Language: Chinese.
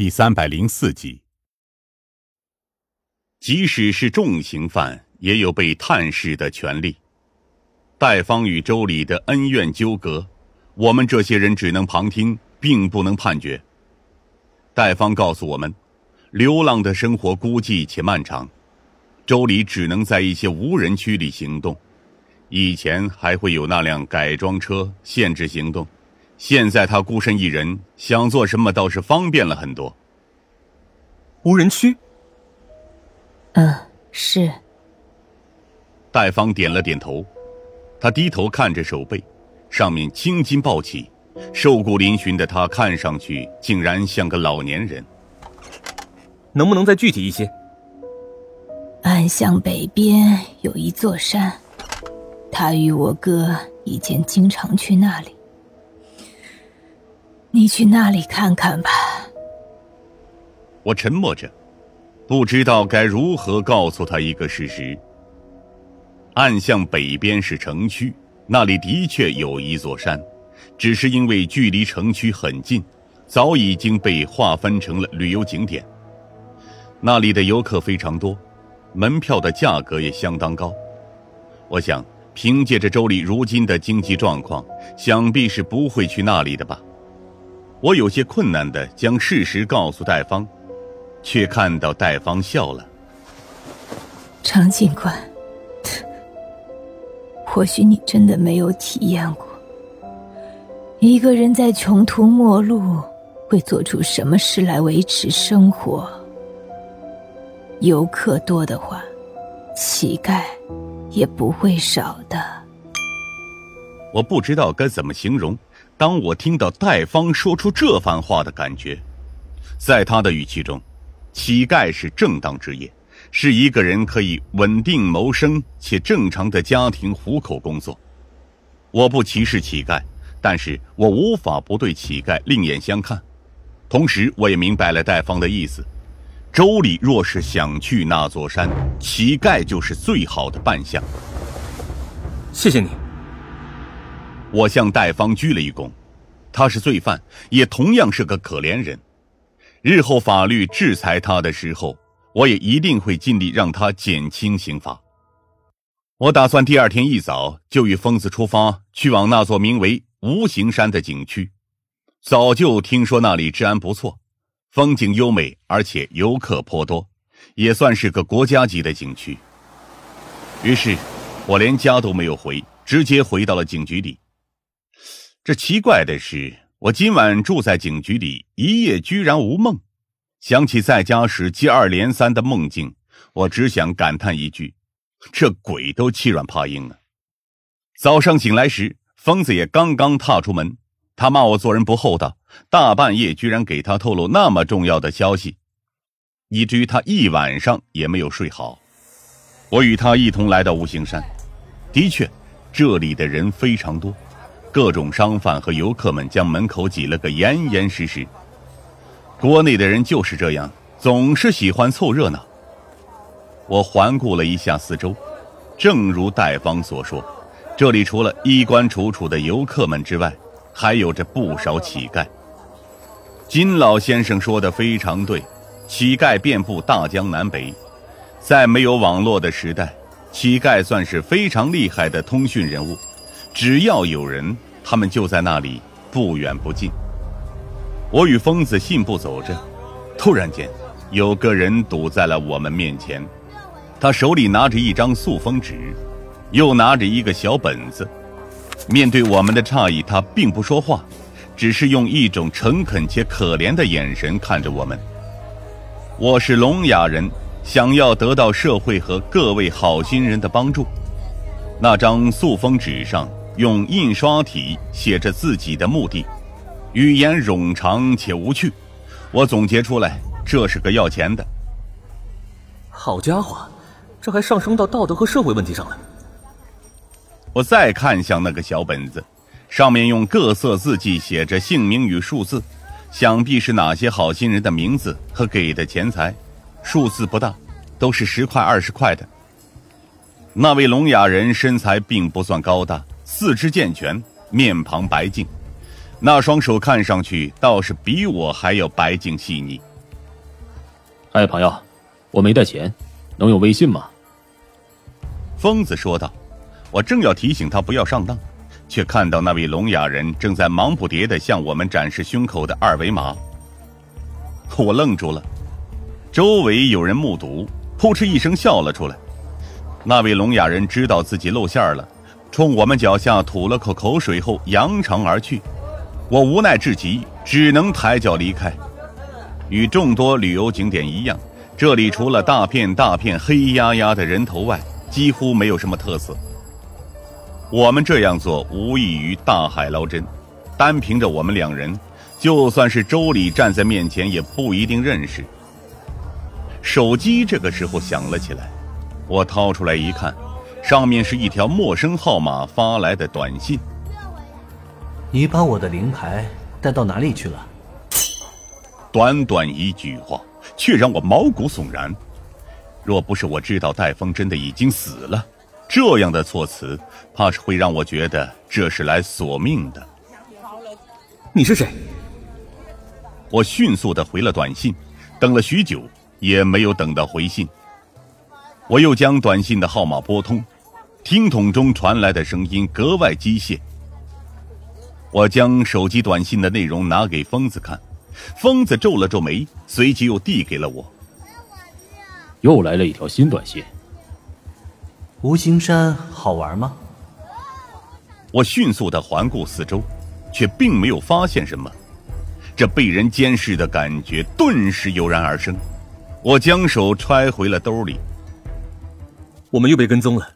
第三百零四集。即使是重刑犯，也有被探视的权利。戴方与周礼的恩怨纠葛，我们这些人只能旁听，并不能判决。戴方告诉我们，流浪的生活孤寂且漫长，周礼只能在一些无人区里行动。以前还会有那辆改装车限制行动。现在他孤身一人，想做什么倒是方便了很多。无人区。嗯，是。戴芳点了点头，他低头看着手背，上面青筋暴起，瘦骨嶙峋的他看上去竟然像个老年人。能不能再具体一些？暗巷北边有一座山，他与我哥以前经常去那里。你去那里看看吧。我沉默着，不知道该如何告诉他一个事实。暗巷北边是城区，那里的确有一座山，只是因为距离城区很近，早已经被划分成了旅游景点。那里的游客非常多，门票的价格也相当高。我想，凭借着周丽如今的经济状况，想必是不会去那里的吧。我有些困难的将事实告诉戴芳，却看到戴芳笑了。常警官，或许你真的没有体验过，一个人在穷途末路会做出什么事来维持生活。游客多的话，乞丐也不会少的。我不知道该怎么形容。当我听到戴方说出这番话的感觉，在他的语气中，乞丐是正当职业，是一个人可以稳定谋生且正常的家庭糊口工作。我不歧视乞丐，但是我无法不对乞丐另眼相看。同时，我也明白了戴方的意思：周礼若是想去那座山，乞丐就是最好的扮相。谢谢你。我向戴方鞠了一躬，他是罪犯，也同样是个可怜人。日后法律制裁他的时候，我也一定会尽力让他减轻刑罚。我打算第二天一早就与疯子出发，去往那座名为无形山的景区。早就听说那里治安不错，风景优美，而且游客颇多，也算是个国家级的景区。于是，我连家都没有回，直接回到了警局里。这奇怪的是，我今晚住在警局里一夜，居然无梦。想起在家时接二连三的梦境，我只想感叹一句：这鬼都欺软怕硬啊！早上醒来时，疯子也刚刚踏出门，他骂我做人不厚道，大半夜居然给他透露那么重要的消息，以至于他一晚上也没有睡好。我与他一同来到五行山，的确，这里的人非常多。各种商贩和游客们将门口挤了个严严实实。国内的人就是这样，总是喜欢凑热闹。我环顾了一下四周，正如戴方所说，这里除了衣冠楚楚的游客们之外，还有着不少乞丐。金老先生说的非常对，乞丐遍布大江南北，在没有网络的时代，乞丐算是非常厉害的通讯人物。只要有人，他们就在那里，不远不近。我与疯子信步走着，突然间，有个人堵在了我们面前。他手里拿着一张塑封纸，又拿着一个小本子。面对我们的诧异，他并不说话，只是用一种诚恳且可怜的眼神看着我们。我是聋哑人，想要得到社会和各位好心人的帮助。那张塑封纸上。用印刷体写着自己的目的，语言冗长且无趣。我总结出来，这是个要钱的。好家伙，这还上升到道德和社会问题上了。我再看向那个小本子，上面用各色字迹写着姓名与数字，想必是哪些好心人的名字和给的钱财。数字不大，都是十块、二十块的。那位聋哑人身材并不算高大。四肢健全，面庞白净，那双手看上去倒是比我还要白净细腻，哎，朋友，我没带钱，能用微信吗？疯子说道。我正要提醒他不要上当，却看到那位聋哑人正在忙不迭的向我们展示胸口的二维码。我愣住了，周围有人目睹，扑哧一声笑了出来。那位聋哑人知道自己露馅了，冲我们脚下吐了口口水后扬长而去。我无奈至极，只能抬脚离开。与众多旅游景点一样，这里除了大片大片黑压压的人头外，几乎没有什么特色。我们这样做无异于大海捞针，单凭着我们两人，就算是周礼站在面前也不一定认识。手机这个时候响了起来，我掏出来一看，上面是一条陌生号码发来的短信。你把我的灵牌带到哪里去了？短短一句话，却让我毛骨悚然。若不是我知道戴峰真的已经死了，这样的措辞，怕是会让我觉得这是来索命的。你是谁？我迅速的回了短信，等了许久也没有等到回信。我又将短信的号码拨通，听筒中传来的声音格外机械。我将手机短信的内容拿给疯子看。疯子皱了皱眉，随即又递给了我。又来了一条新短信。吴兴山好玩吗？我迅速的环顾四周，却并没有发现什么。这被人监视的感觉顿时油然而生。我将手揣回了兜里。我们又被跟踪了。